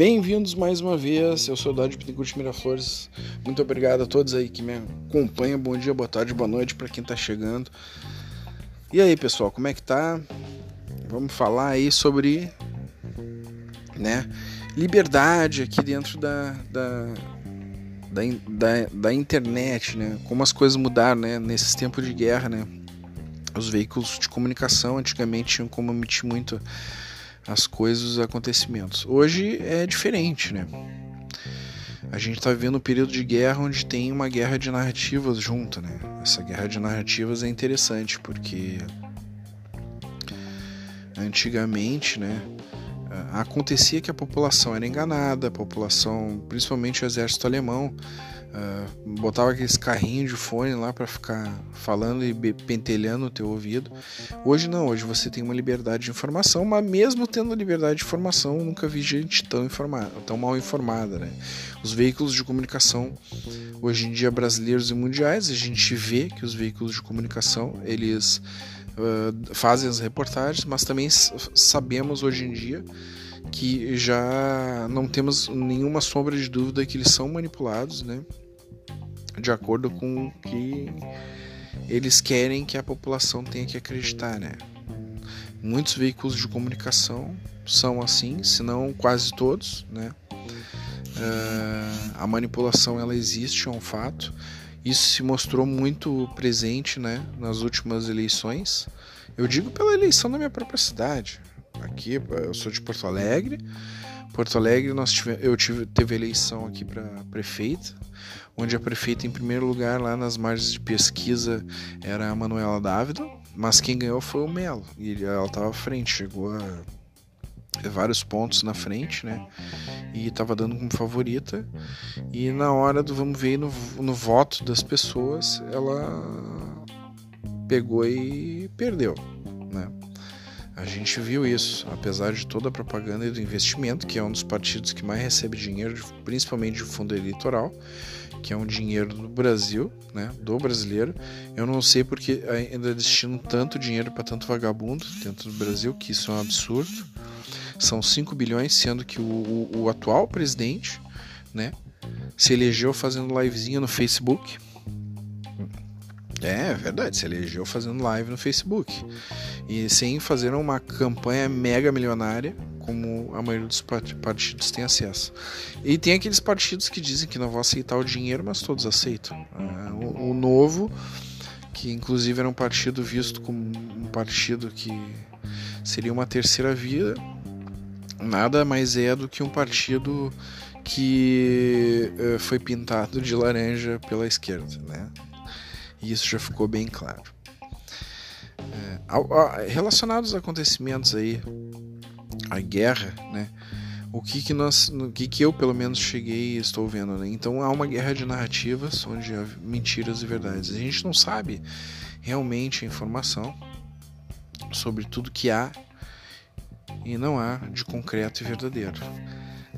Bem-vindos mais uma vez, eu sou o Dade Pittencourt Miraflores. Muito obrigado a todos aí que me acompanham. Bom dia, boa tarde, boa noite para quem tá chegando. E aí, pessoal, como é que tá? Vamos falar aí sobre, né, liberdade aqui dentro da, da, da, da, da internet, né? Como as coisas mudaram, né, nesses tempos de guerra, né? Os veículos de comunicação antigamente tinham como emitir muito as coisas, os acontecimentos. Hoje é diferente, né? A gente está vivendo um período de guerra onde tem uma guerra de narrativas junto, né? Essa guerra de narrativas é interessante porque antigamente, né, acontecia que a população era enganada, a população, principalmente o exército alemão, Uh, botava aqueles carrinhos de fone lá para ficar falando e pentelhando o teu ouvido. Hoje não, hoje você tem uma liberdade de informação, mas mesmo tendo liberdade de informação, nunca vi gente tão informada, tão mal informada, né? Os veículos de comunicação hoje em dia brasileiros e mundiais, a gente vê que os veículos de comunicação, eles uh, fazem as reportagens, mas também sabemos hoje em dia que já não temos nenhuma sombra de dúvida que eles são manipulados, né? De acordo com o que eles querem que a população tenha que acreditar, né? Muitos veículos de comunicação são assim, se não quase todos, né? Uh, a manipulação ela existe, é um fato. Isso se mostrou muito presente, né, nas últimas eleições. Eu digo pela eleição da minha própria cidade aqui, eu sou de Porto Alegre. Porto Alegre nós tive, eu tive teve eleição aqui para prefeita, onde a prefeita em primeiro lugar lá nas margens de pesquisa era a Manuela Dávila, mas quem ganhou foi o Melo e ela estava à frente, chegou a vários pontos na frente, né? E estava dando como favorita. E na hora do vamos ver no, no voto das pessoas, ela pegou e perdeu, né? A gente viu isso, apesar de toda a propaganda e do investimento, que é um dos partidos que mais recebe dinheiro, principalmente de fundo eleitoral, que é um dinheiro do Brasil, né, do brasileiro. Eu não sei porque ainda destinam tanto dinheiro para tanto vagabundo dentro do Brasil, que isso é um absurdo. São 5 bilhões, sendo que o, o, o atual presidente, né, se elegeu fazendo livezinha no Facebook é, é verdade, se elegeu fazendo live no Facebook. E sem fazer uma campanha mega milionária, como a maioria dos partidos tem acesso. E tem aqueles partidos que dizem que não vão aceitar o dinheiro, mas todos aceitam. É, o, o Novo, que inclusive era um partido visto como um partido que seria uma terceira via, nada mais é do que um partido que uh, foi pintado de laranja pela esquerda, né? E isso já ficou bem claro. É, relacionados aos acontecimentos aí, a guerra, né? O que que nós, o que que eu pelo menos cheguei e estou vendo, né? Então há uma guerra de narrativas onde há mentiras e verdades. A gente não sabe realmente a informação sobre tudo que há e não há de concreto e verdadeiro.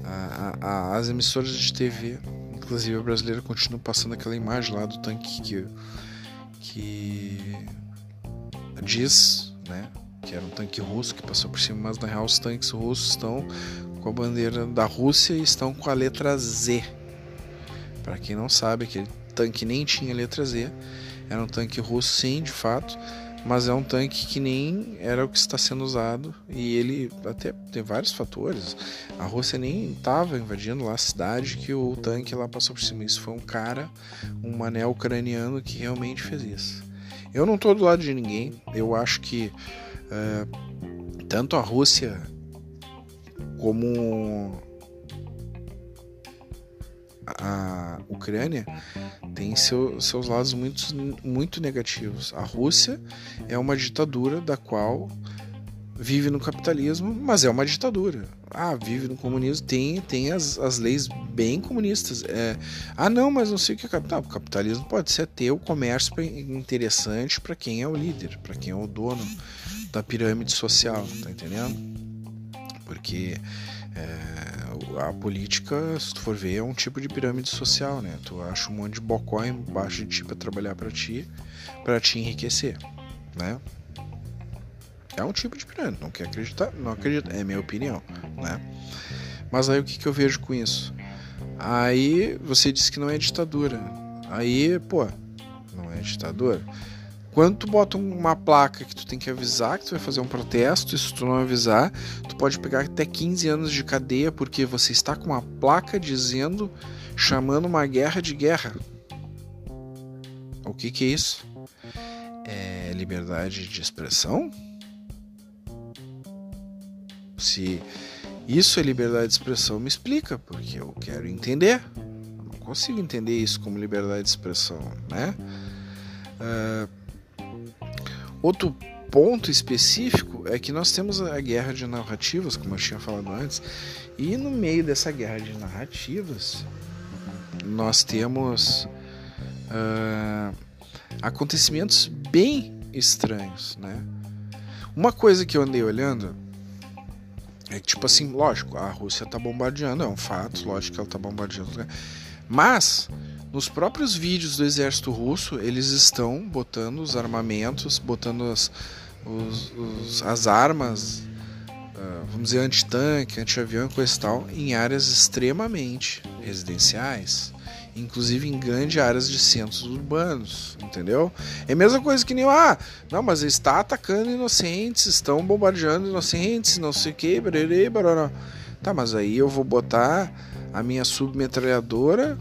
A, a, as emissoras de TV, inclusive a brasileira, continuam passando aquela imagem lá do tanque que que diz, né, que era um tanque russo que passou por cima, mas na real os tanques russos estão com a bandeira da Rússia e estão com a letra Z. Para quem não sabe, aquele tanque nem tinha letra Z, era um tanque russo sim, de fato, mas é um tanque que nem era o que está sendo usado e ele até tem vários fatores. A Rússia nem estava invadindo lá a cidade que o tanque lá passou por cima. Isso foi um cara, um mané ucraniano que realmente fez isso. Eu não estou do lado de ninguém. Eu acho que é, tanto a Rússia como a Ucrânia tem seu, seus lados muito, muito negativos. A Rússia é uma ditadura da qual vive no capitalismo, mas é uma ditadura. Ah, vive no comunismo, tem, tem as, as leis bem comunistas. É, ah, não, mas não sei o que é capital. O capitalismo pode ser ter o comércio interessante para quem é o líder, para quem é o dono da pirâmide social, tá entendendo? Porque é, a política, se tu for ver, é um tipo de pirâmide social, né? Tu acha um monte de bocó embaixo de ti para trabalhar para ti, para te enriquecer, né? É um tipo de pirâmide, não quer acreditar, não acredita, é minha opinião, né? Mas aí o que, que eu vejo com isso? Aí você diz que não é ditadura. Aí, pô, não é ditadura. Quando tu bota uma placa que tu tem que avisar que tu vai fazer um protesto, e se tu não avisar, tu pode pegar até 15 anos de cadeia porque você está com uma placa dizendo, chamando uma guerra de guerra. O que que é isso? É liberdade de expressão? Se isso é liberdade de expressão, me explica, porque eu quero entender. Eu não consigo entender isso como liberdade de expressão, né? Uh, Outro ponto específico é que nós temos a guerra de narrativas, como eu tinha falado antes, e no meio dessa guerra de narrativas nós temos uh, acontecimentos bem estranhos, né? Uma coisa que eu andei olhando é que, tipo assim, lógico, a Rússia tá bombardeando, é um fato, lógico que ela tá bombardeando, né? mas nos próprios vídeos do exército russo, eles estão botando os armamentos, botando as, os, os, as armas, uh, vamos dizer, anti-tanque, anti-avião e coisa e tal, em áreas extremamente residenciais, inclusive em grandes áreas de centros urbanos, entendeu? É a mesma coisa que nem, ah, não, mas está atacando inocentes, estão bombardeando inocentes, não sei o que, barará. Tá, mas aí eu vou botar a minha submetralhadora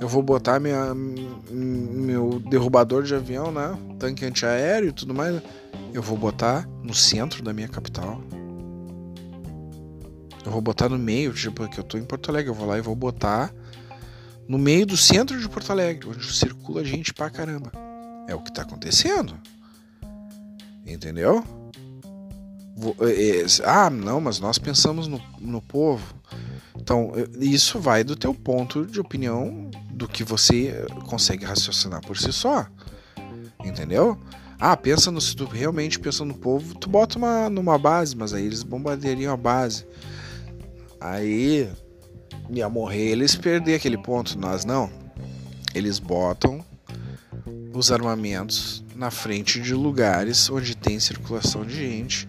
eu vou botar minha, meu derrubador de avião, né? Tanque antiaéreo e tudo mais. Eu vou botar no centro da minha capital. Eu vou botar no meio, tipo, porque eu tô em Porto Alegre. Eu vou lá e vou botar no meio do centro de Porto Alegre, onde circula gente pra caramba. É o que tá acontecendo. Entendeu? É, é, ah, não, mas nós pensamos no, no povo. Então, isso vai do teu ponto de opinião do que você consegue raciocinar por si só. Entendeu? Ah, pensa no se tu realmente pensa no povo, tu bota uma numa base, mas aí eles bombardeariam a base. Aí ia morrer eles perder aquele ponto, nós não. Eles botam os armamentos na frente de lugares onde tem circulação de gente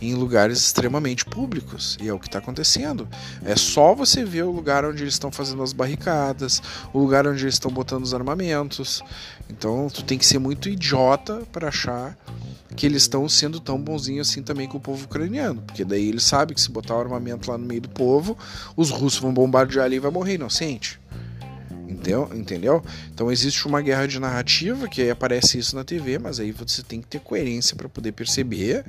em lugares extremamente públicos. E é o que está acontecendo. É só você ver o lugar onde eles estão fazendo as barricadas, o lugar onde eles estão botando os armamentos. Então tu tem que ser muito idiota para achar que eles estão sendo tão bonzinhos assim também com o povo ucraniano. Porque daí eles sabem que se botar o armamento lá no meio do povo, os russos vão bombardear ali e vai morrer inocente. Entendeu? Entendeu? Então existe uma guerra de narrativa que aí aparece isso na TV, mas aí você tem que ter coerência para poder perceber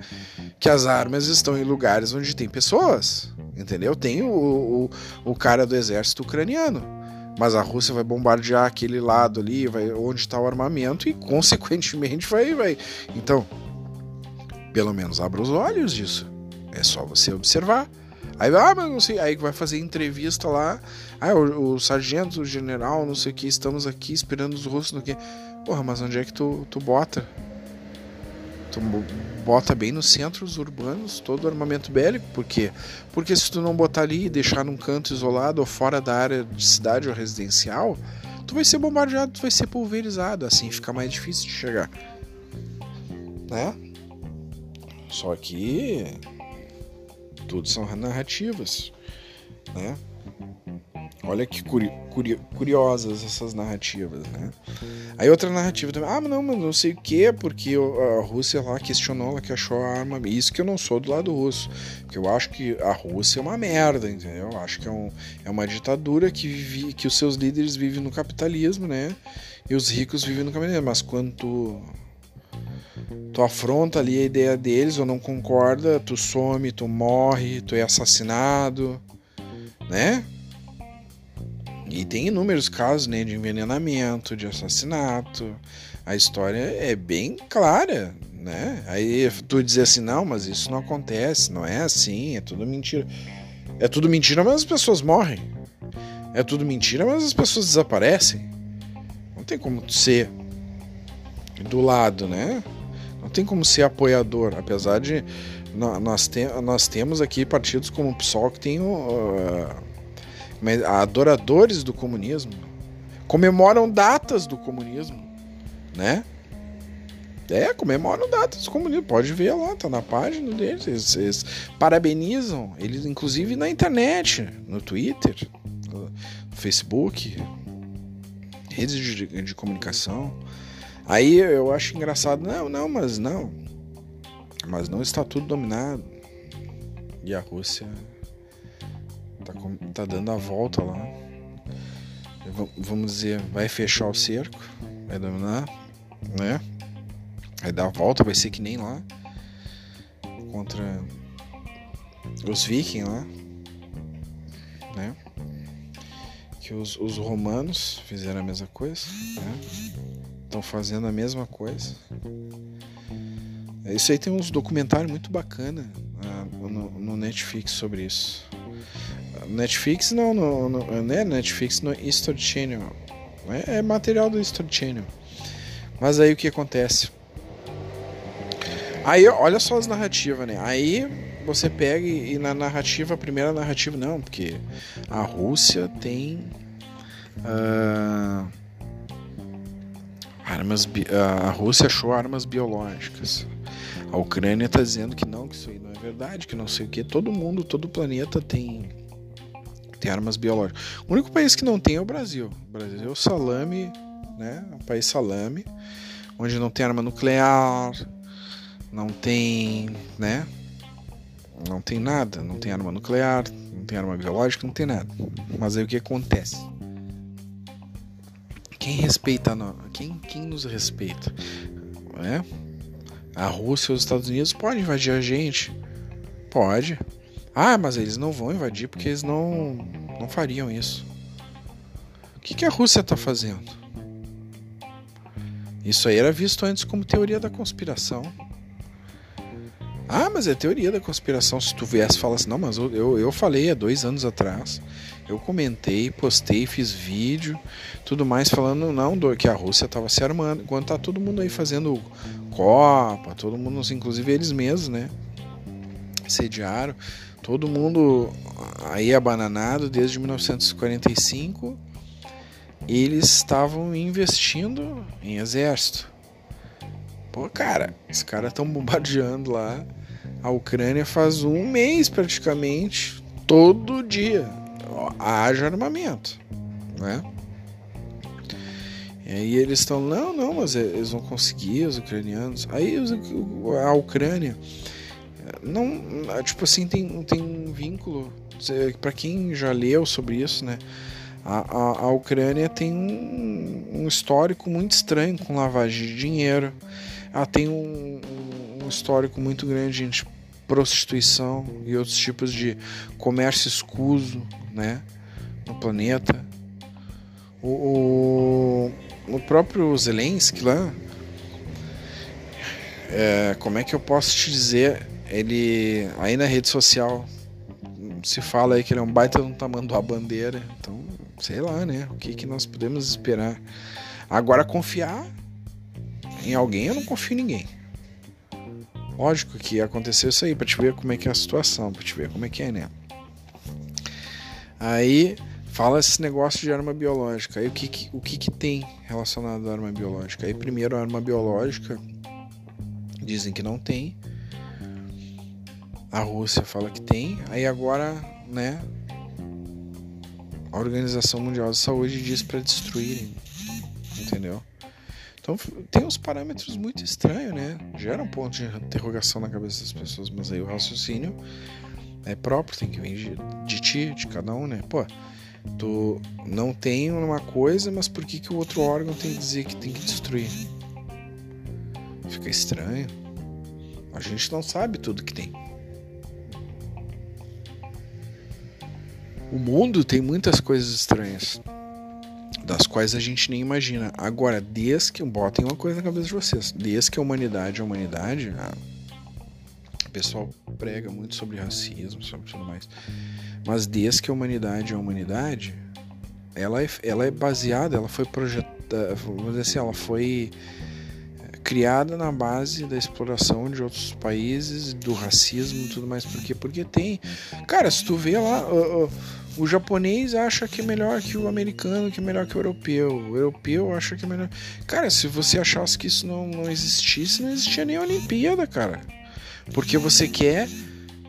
que as armas estão em lugares onde tem pessoas. Entendeu? Tem o, o, o cara do exército ucraniano. Mas a Rússia vai bombardear aquele lado ali, vai onde está o armamento e consequentemente vai, vai. Então, pelo menos abra os olhos disso. É só você observar. Aí, ah, mas não sei. Aí vai fazer entrevista lá. Ah, o, o sargento, o general, não sei o que, estamos aqui esperando os russos no que. Porra, mas onde é que tu, tu bota? Tu bota bem nos centros urbanos todo o armamento bélico, por quê? Porque se tu não botar ali e deixar num canto isolado ou fora da área de cidade ou residencial, tu vai ser bombardeado, tu vai ser pulverizado, assim fica mais difícil de chegar. Né? Só que tudo são narrativas, né? Olha que curi curi curiosas essas narrativas, né? Aí outra narrativa também, ah, não, mas não sei o que, porque a Rússia lá questionou, ela que achou a arma. Isso que eu não sou do lado russo, porque eu acho que a Rússia é uma merda, entendeu? Eu acho que é, um, é uma ditadura que, vive, que os seus líderes vivem no capitalismo, né? E os ricos vivem no capitalismo. Mas quando tu afronta ali a ideia deles ou não concorda, tu some, tu morre, tu é assassinado, né? E tem inúmeros casos né, de envenenamento, de assassinato. A história é bem clara, né? Aí tu dizer assim, não, mas isso não acontece, não é assim, é tudo mentira. É tudo mentira, mas as pessoas morrem. É tudo mentira, mas as pessoas desaparecem. Não tem como ser do lado, né? Não tem como ser apoiador, apesar de nós, te, nós temos aqui partidos como o PSOL que tem uh, adoradores do comunismo, comemoram datas do comunismo, né? É, comemoram datas comunistas. Pode ver lá, tá na página deles. Eles, eles, parabenizam, eles, inclusive na internet, no Twitter, no Facebook, redes de, de comunicação. Aí eu acho engraçado, não, não, mas não. Mas não está tudo dominado. E a Rússia tá, tá dando a volta lá. Vamos dizer, vai fechar o cerco, vai dominar, né? Vai dar a volta, vai ser que nem lá. Contra os vikings lá. Né? Que os, os romanos fizeram a mesma coisa. Estão fazendo a mesma coisa. Isso aí tem uns documentários muito bacana uh, no, no, Netflix sobre isso. Netflix não, no, no, né? Netflix no History Channel. É, é material do History Channel. Mas aí o que acontece? Aí, olha só as narrativas, né? Aí você pega e, na narrativa, a primeira narrativa, não, porque a Rússia tem. Uh, armas. A Rússia achou armas biológicas. A Ucrânia está dizendo que não, que isso aí não é verdade, que não sei o que. Todo mundo, todo o planeta tem, tem armas biológicas. O único país que não tem é o Brasil. O Brasil é o salame, né? O país salame, onde não tem arma nuclear, não tem, né? Não tem nada, não tem arma nuclear, não tem arma biológica, não tem nada. Mas aí o que acontece? Quem respeita? Quem, quem nos respeita? É? A Rússia e os Estados Unidos podem invadir a gente? Pode. Ah, mas eles não vão invadir porque eles não, não fariam isso. O que, que a Rússia está fazendo? Isso aí era visto antes como teoria da conspiração. Ah, mas é teoria da conspiração. Se tu viesse e falasse, não, mas eu, eu falei há dois anos atrás, eu comentei, postei, fiz vídeo, tudo mais, falando não, do, que a Rússia estava se armando, enquanto tá todo mundo aí fazendo Copa, todo mundo, inclusive eles mesmos, né? Sediaram, todo mundo aí abananado desde 1945, eles estavam investindo em exército. Pô, cara, os caras estão bombardeando lá a Ucrânia faz um mês praticamente, todo dia. Haja armamento, né? E aí eles estão, não, não, mas eles vão conseguir, os ucranianos. Aí a Ucrânia, não, tipo assim, tem, tem um vínculo, para quem já leu sobre isso, né? A, a, a Ucrânia tem um, um, histórico muito estranho com lavagem de dinheiro. Ela tem um, um histórico muito grande de prostituição e outros tipos de comércio escuso né, no planeta. O, o, o próprio Zelensky lá, é, como é que eu posso te dizer? Ele aí na rede social se fala aí que ele é um baita de um tamanho da bandeira, então sei lá, né? O que, que nós podemos esperar? Agora confiar em alguém, eu não confio em ninguém. Lógico que aconteceu isso aí, pra te ver como é que é a situação, pra te ver como é que é, né? Aí fala esse negócio de arma biológica. Aí o que, que o que, que tem relacionado à arma biológica? Aí primeiro a arma biológica dizem que não tem. A Rússia fala que tem. Aí agora, né? A Organização Mundial de Saúde diz para destruírem. Entendeu? Então tem uns parâmetros muito estranhos, né? Gera um ponto de interrogação na cabeça das pessoas, mas aí o raciocínio é próprio, tem que vir de, de ti, de cada um, né? Pô, tu não tem uma coisa, mas por que, que o outro órgão tem que dizer que tem que destruir? Fica estranho. A gente não sabe tudo que tem. O mundo tem muitas coisas estranhas das quais a gente nem imagina. Agora, desde que botem uma coisa na cabeça de vocês, desde que a humanidade é a humanidade, a... o pessoal prega muito sobre racismo, sobre tudo mais. Mas desde que a humanidade é a humanidade, ela é, ela é baseada, ela foi projetada, vamos dizer assim, ela foi eh, criada na base da exploração de outros países, do racismo e tudo mais. Por quê? Porque tem. Cara, se tu vê lá. Uh, uh, O japonês acha que é melhor que o americano, que é melhor que o europeu. O europeu acha que é melhor. Cara, se você achasse que isso não, não existisse, não existia nem a Olimpíada, cara. Porque você quer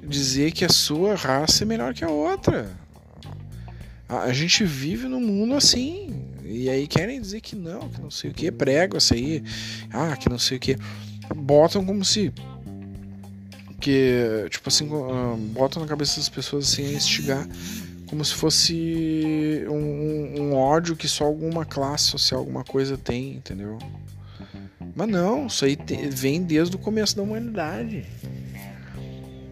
dizer que a sua raça é melhor que a outra. A, a gente vive num mundo assim. E aí querem dizer que não, que não sei o que, prego essa aí. Ah, que não sei o que. Botam como se que tipo assim ah, botam na cabeça das pessoas assim a instigar como se fosse um, um, ódio que só alguma classe social, alguma coisa tem, entendeu? Mas não, isso aí te, vem desde o começo da humanidade.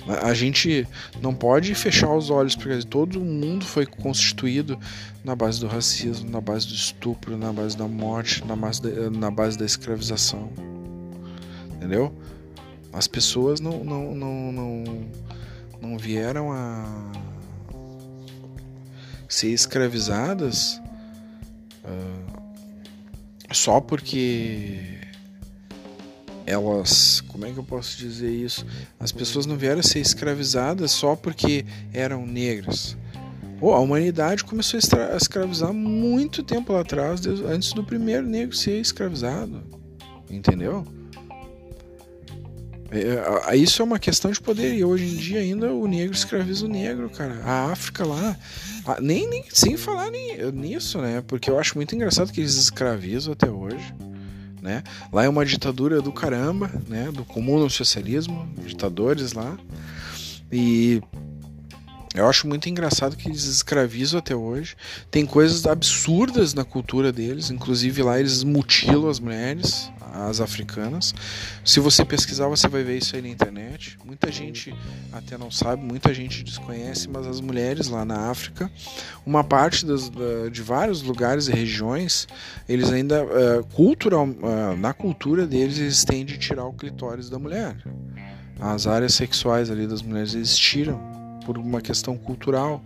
A, a gente não pode fechar os olhos, porque todo mundo foi constituído na base do racismo, na base do estupro, na base da morte, na base da, na base da escravização. Entendeu? As pessoas não, não, não, não, não vieram a ser escravizadas uh, só porque elas, como é que eu posso dizer isso? As pessoas não vieram a ser escravizadas só porque eram negras. Oh, a humanidade começou a escravizar muito tempo lá atrás, antes do primeiro negro ser escravizado. Entendeu? É, é, isso é uma questão de poder e hoje em dia ainda o negro escraviza o negro, cara. A África lá, nem, nem sem falar nem, nisso, né? Porque eu acho muito engraçado que eles escravizam até hoje, né? Lá é uma ditadura do caramba, né? Do comum socialismo, ditadores lá. E eu acho muito engraçado que eles escravizam até hoje. Tem coisas absurdas na cultura deles, inclusive lá eles mutilam as mulheres, as africanas. Se você pesquisar, você vai ver isso aí na internet. Muita gente até não sabe, muita gente desconhece, mas as mulheres lá na África, uma parte das, de vários lugares e regiões, eles ainda, uh, cultural, uh, na cultura deles, eles têm de tirar o clitóris da mulher. As áreas sexuais ali das mulheres, eles tiram por uma questão cultural.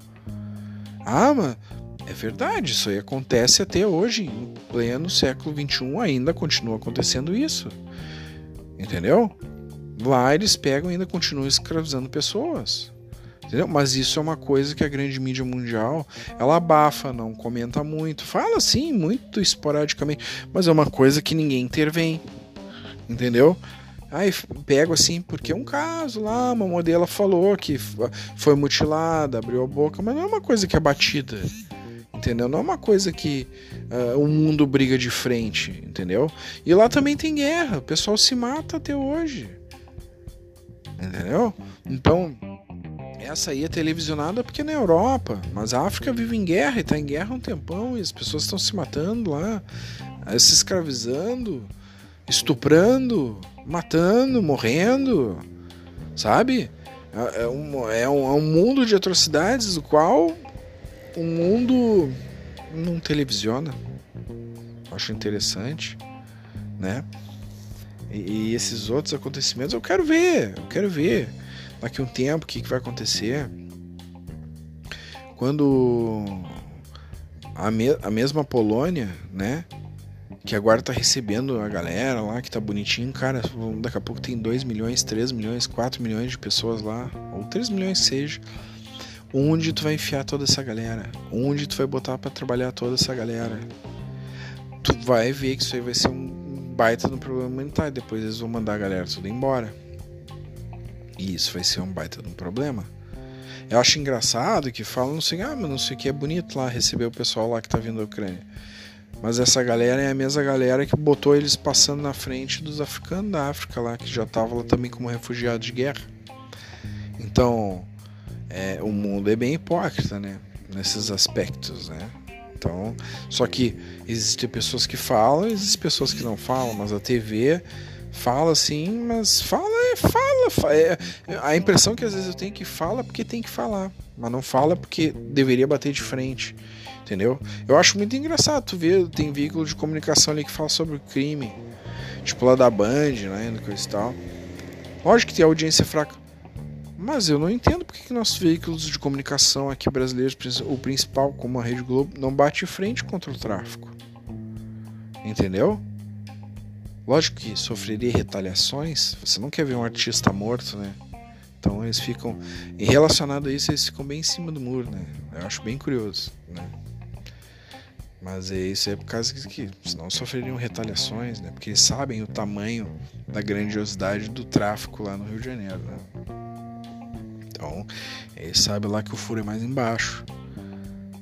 Ah, mas é verdade, isso aí acontece até hoje, em pleno século XXI, ainda continua acontecendo isso. Entendeu? Lá eles pegam e ainda continuam escravizando pessoas. Entendeu? Mas isso é uma coisa que a grande mídia mundial ela abafa, não comenta muito, fala assim, muito esporadicamente, mas é uma coisa que ninguém intervém. Entendeu? Aí pego assim, porque é um caso lá, uma modelo falou que foi mutilada, abriu a boca, mas não é uma coisa que é batida entendeu? Não é uma coisa que uh, o mundo briga de frente, entendeu? E lá também tem guerra, o pessoal se mata até hoje, entendeu? Então, essa aí é televisionada porque é na Europa, mas a África vive em guerra e está em guerra há um tempão e as pessoas estão se matando lá, se escravizando, estuprando, matando, morrendo, sabe? É, é um, é, um, é um mundo de atrocidades do qual o mundo não televisiona. Acho interessante, né? E, e, esses outros acontecimentos eu quero ver, eu quero ver daqui um tempo o que, que vai acontecer. Quando a, me, a mesma Polônia, né? Que agora tá recebendo a galera lá, que tá bonitinho, cara. Daqui a pouco tem 2 milhões, 3 milhões, 4 milhões de pessoas lá, ou 3 milhões seja Onde tu vai enfiar toda essa galera? Onde tu vai botar para trabalhar toda essa galera? Tu vai ver que isso aí vai ser um baita no problema humanitário. Depois eles vão mandar a galera tudo embora. E isso vai ser um baita no problema. Eu acho engraçado que falam assim, ah, mas não sei o que é bonito lá receber o pessoal lá que tá vindo da Ucrânia. Mas essa galera é a mesma galera que botou eles passando na frente dos africanos da África lá, que já estavam lá também como refugiados de guerra. Então, é, o mundo é bem hipócrita, né? Nesses aspectos, né? Então, só que existem pessoas que falam, existem pessoas que não falam, mas a TV fala assim, mas fala é fala, fala é, a impressão que às vezes eu tenho é que fala porque tem que falar, mas não fala porque deveria bater de frente, entendeu? Eu acho muito engraçado tu ver, tem veículo de comunicação ali que fala sobre o crime, tipo lá da Band, né, coisa e tal. Lógico que tem audiência fraca, mas eu não entendo porque que nossos veículos de comunicação aqui brasileiros, o principal, como a Rede Globo, não bate frente contra o tráfico. Entendeu? Lógico que sofreria retaliações. Você não quer ver um artista morto, né? Então eles ficam, e relacionado a isso, eles ficam bem em cima do muro, né? Eu acho bem curioso, né? Mas é isso é por causa que senão sofreriam retaliações, né? Porque eles sabem o tamanho da grandiosidade do tráfico lá no Rio de Janeiro, né? Então, eles sabem lá que o furo é mais embaixo,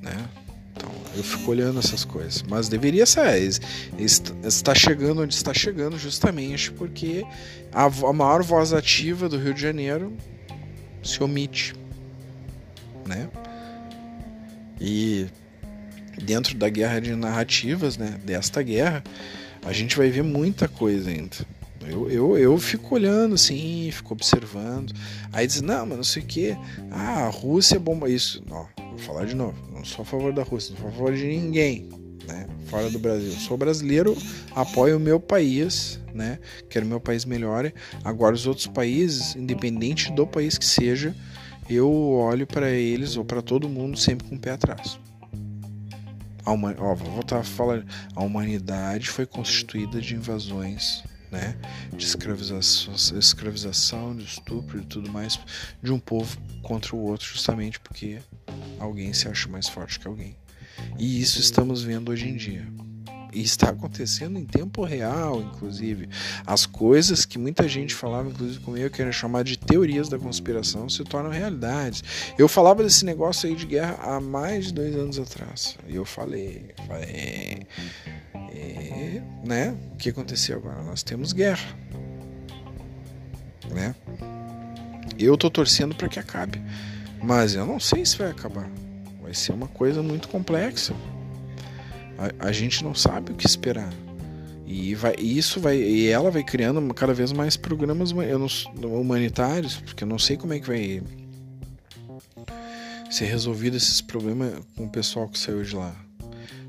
né? Então, eu fico olhando essas coisas. Mas deveria ser. Está chegando onde está chegando justamente porque a, a maior voz ativa do Rio de Janeiro se omite, né? E dentro da guerra de narrativas, né, desta guerra, a gente vai ver muita coisa ainda. Eu, eu, eu fico olhando assim, fico observando. Aí diz, não, mas não sei o que. Ah, a Rússia é bomba. Isso, ó, vou falar de novo. Não sou a favor da Rússia, não sou a favor de ninguém, né? Fora do Brasil. Sou brasileiro, apoio o meu país, né? Quero meu país melhore. Agora, os outros países, independente do país que seja, eu olho para eles ou para todo mundo sempre com o pé atrás. A human... Ó, vou voltar a falar. A humanidade foi constituída de invasões, né? De escravização, escravização, de estupro e tudo mais de um povo contra o outro, justamente porque alguém se acha mais forte que alguém. E isso estamos vendo hoje em dia. E está acontecendo em tempo real, inclusive. As coisas que muita gente falava, inclusive comigo, que era chamar de teorias da conspiração, se tornam realidades. Eu falava desse negócio aí de guerra há mais de dois anos atrás. E eu falei, falei. E, né? O que aconteceu agora? Nós temos guerra. Né? Eu tô torcendo para que acabe. Mas eu não sei se vai acabar. Vai ser uma coisa muito complexa. A, a gente não sabe o que esperar. E vai, isso vai, e ela vai criando cada vez mais programas humanitários, porque eu não sei como é que vai ser resolvido esses problemas com o pessoal que saiu de lá.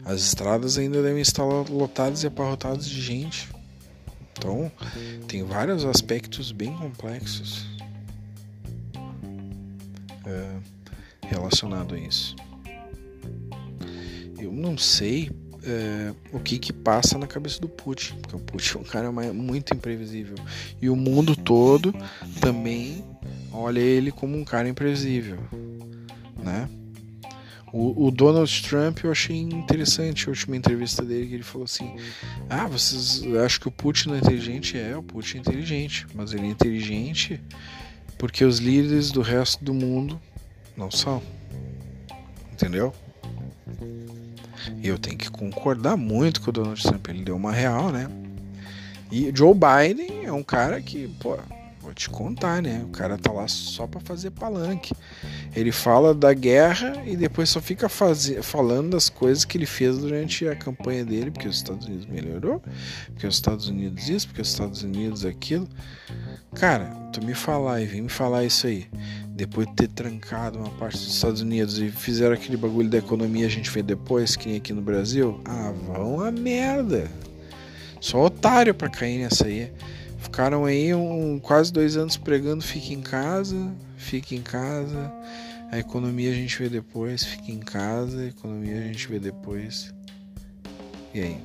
As estradas ainda devem estar lotadas e abarrotadas de gente. Então, tem vários aspectos bem complexos é, relacionado a isso eu não sei é, o que que passa na cabeça do Putin, porque o Putin é um cara muito imprevisível e o mundo todo também olha ele como um cara imprevisível, né? O, o, Donald Trump eu achei interessante a última entrevista dele que ele falou assim: Ah, vocês acham que o Putin não é inteligente? É, o Putin é inteligente, mas ele é inteligente porque os líderes do resto do mundo não são. Entendeu? E eu tenho que concordar muito com o Donald Trump. Ele deu uma real, né? E Joe Biden é um cara que, pô, vou te contar, né? O cara tá lá só para fazer palanque. Ele fala da guerra e depois só fica fazer, falando das coisas que ele fez durante a campanha dele, porque os Estados Unidos melhorou, porque os Estados Unidos isso, porque os Estados Unidos aquilo. Cara, tu me falar e vem me falar isso aí depois de ter trancado uma parte dos Estados Unidos e fizeram aquele bagulho da economia a gente vê depois, que nem aqui no Brasil, ah, vão a merda. Só otário pra cair nessa aí. Ficaram aí um, quase dois anos pregando fique em casa, fique em casa. A economia a gente vê depois, fique em casa, a economia a gente vê depois. E aí?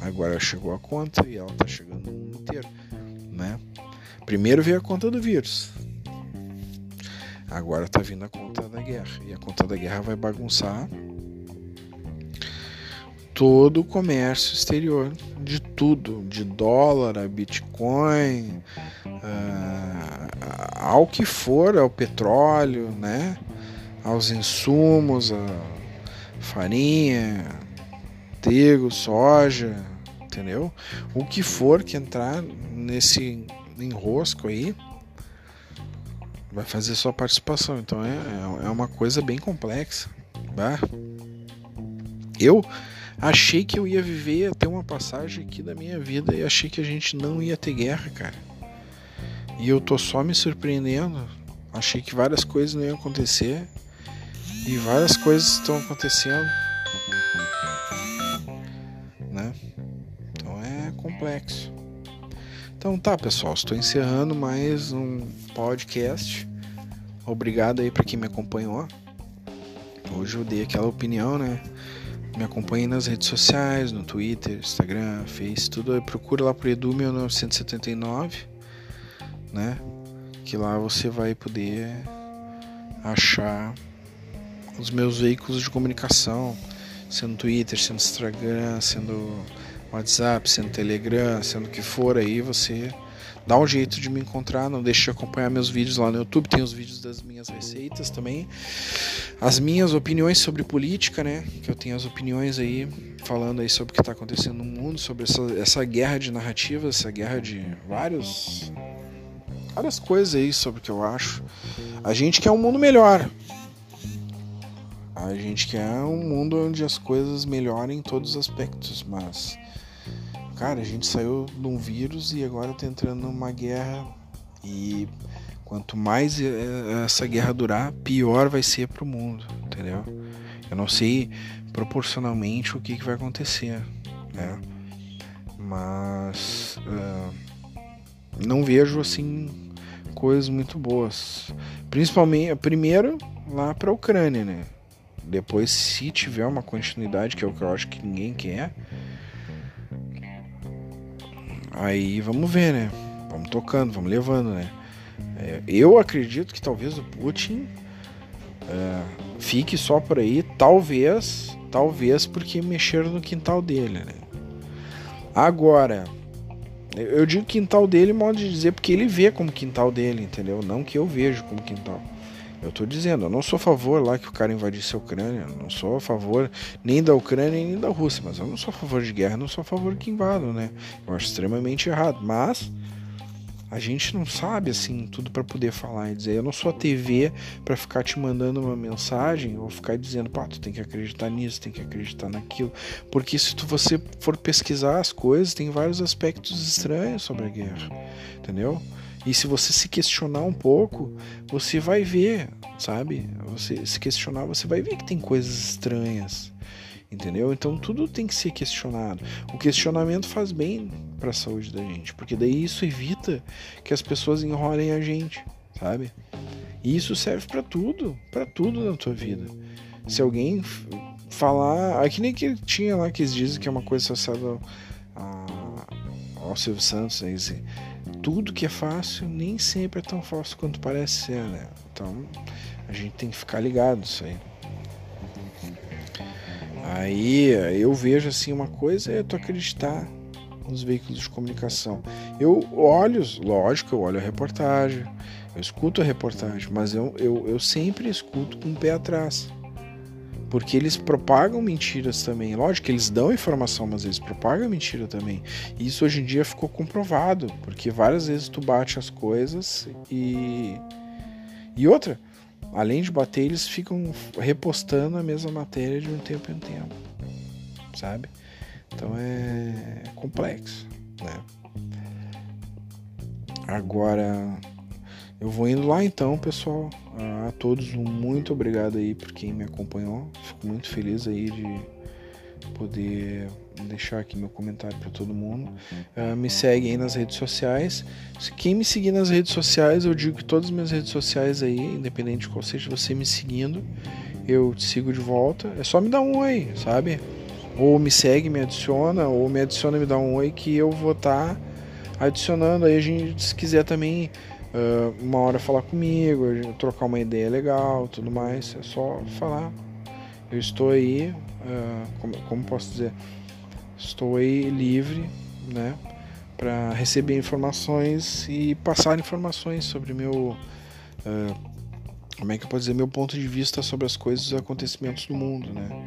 Agora chegou a conta e ela tá chegando no mundo inteiro, né? Primeiro veio a conta do vírus. Agora tá vindo a conta da guerra. E a conta da guerra vai bagunçar todo o comércio exterior de tudo, de dólar a Bitcoin, uh, ao que for, ao petróleo, né? aos insumos, a farinha, trigo, soja, entendeu? O que for que entrar nesse enrosco aí vai fazer sua participação. Então é, é, é uma coisa bem complexa. Tá? Eu achei que eu ia viver até uma passagem aqui da minha vida e achei que a gente não ia ter guerra, cara. E eu tô só me surpreendendo. Achei que várias coisas não iam acontecer e várias coisas estão acontecendo. Né? Então é complexo. Então tá, pessoal, estou encerrando mais um podcast. Obrigado aí para quem me acompanhou. Hoje eu dei aquela opinião, né? Me acompanhe nas redes sociais, no Twitter, Instagram, Face, tudo. Procura lá por Edu1979, né? que lá você vai poder achar os meus veículos de comunicação, sendo Twitter, sendo Instagram, sendo WhatsApp, sendo Telegram, sendo o que for aí, você dá um jeito de me encontrar, não deixe de acompanhar meus vídeos lá no YouTube, tem os vídeos das minhas receitas também. As minhas opiniões sobre política, né? Que eu tenho as opiniões aí falando aí sobre o que está acontecendo no mundo, sobre essa, essa guerra de narrativas, essa guerra de vários várias coisas aí sobre o que eu acho. A gente quer um mundo melhor. A gente quer um mundo onde as coisas melhorem em todos os aspectos, mas cara, a gente saiu de um vírus e agora tá entrando numa guerra e quanto mais essa guerra durar, pior vai ser pro mundo, entendeu? Eu não sei proporcionalmente o que, que vai acontecer, né? Mas uh, não vejo assim coisas muito boas. Principalmente, primeiro lá para a Ucrânia, né? Depois, se tiver uma continuidade, que é o que eu acho que ninguém quer, aí vamos ver, né? Vamos tocando, vamos levando, né? É, eu acredito que talvez o Putin é, fique só por aí, talvez, talvez porque mexeram no quintal dele, né? Agora, eu digo quintal dele, modo de dizer, porque ele vê como quintal dele, entendeu? Não que eu vejo como quintal. Eu tô dizendo, eu não sou a favor lá que o cara invadisse a Ucrânia, não sou a favor nem da Ucrânia nem da Rússia, mas eu não sou a favor de guerra, não sou a favor que invadam, né? Eu acho extremamente errado, mas a gente não sabe assim tudo para poder falar e dizer. Eu não sou a TV para ficar te mandando uma mensagem ou ficar dizendo, pá, tu tem que acreditar nisso, tem que acreditar naquilo, porque se tu você for pesquisar as coisas, tem vários aspectos estranhos sobre a guerra, entendeu? E se você se questionar um pouco, você vai ver, sabe? Você se questionar, você vai ver que tem coisas estranhas entendeu? Então tudo tem que ser questionado. O questionamento faz bem para a saúde da gente, porque daí isso evita que as pessoas enrolem a gente, sabe? E isso serve para tudo, para tudo na tua vida. Se alguém falar, aqui nem que tinha lá que eles dizem que é uma coisa associada ao, Silvio Santos, aí, assim, tudo que é fácil nem sempre é tão fácil quanto parece ser, né? Então a gente tem que ficar ligado isso aí. Aí eu vejo assim uma coisa é tu acreditar nos veículos de comunicação. Eu olho, lógico, eu olho a reportagem, eu escuto a reportagem, mas eu, eu, eu sempre escuto com o pé atrás. Porque eles propagam mentiras também. Lógico que eles dão informação, mas eles propagam mentira também. E isso hoje em dia ficou comprovado, porque várias vezes tu bate as coisas e. E outra, além de bater, eles ficam repostando a mesma matéria de um tempo em tempo, sabe? Então é complexo, né? Agora eu vou indo lá então, pessoal. A todos muito obrigado aí por quem me acompanhou. Fico muito feliz aí de poder deixar aqui meu comentário para todo mundo. Uh, me segue aí nas redes sociais. Quem me seguir nas redes sociais, eu digo que todas as minhas redes sociais aí, independente de qual seja você me seguindo, eu te sigo de volta. É só me dar um oi, sabe? Ou me segue, me adiciona, ou me adiciona e me dá um oi que eu vou estar tá adicionando. Aí a gente, se quiser também uh, uma hora falar comigo, trocar uma ideia legal, tudo mais, é só falar. Eu estou aí, uh, como, como posso dizer? Estou aí livre, né, para receber informações e passar informações sobre meu, uh, como é que eu posso dizer, meu ponto de vista sobre as coisas e os acontecimentos do mundo, né.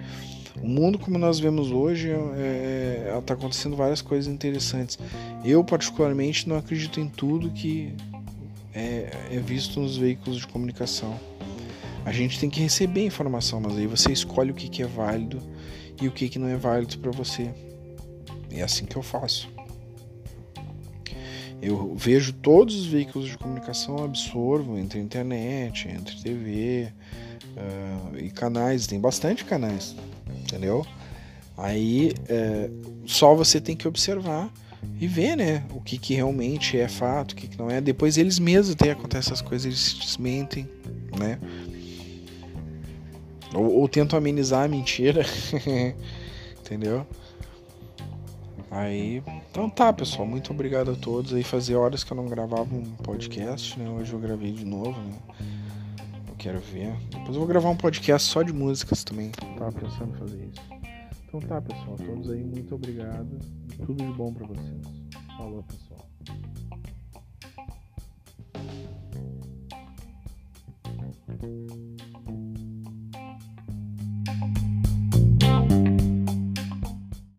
O mundo como nós vemos hoje está é, é tá acontecendo várias coisas interessantes. Eu particularmente não acredito em tudo que é, é visto nos veículos de comunicação. A gente tem que receber informação, mas aí você escolhe o que, que é válido e o que, que não é válido para você. É assim que eu faço. Eu vejo todos os veículos de comunicação, absorvo entre internet, entre TV uh, e canais. Tem bastante canais, entendeu? Aí é, só você tem que observar e ver, né, o que, que realmente é fato, o que, que não é. Depois eles mesmos até acontecem essas coisas, eles se desmentem, né? Ou, ou tentam amenizar a mentira, entendeu? Aí Então tá, pessoal, muito obrigado a todos. Aí fazia horas que eu não gravava um podcast, né? Hoje eu gravei de novo, né? Eu quero ver. Depois eu vou gravar um podcast só de músicas também. Tava pensando em fazer isso. Então tá, pessoal. Todos aí, muito obrigado. Tudo de bom para vocês. Falou, pessoal.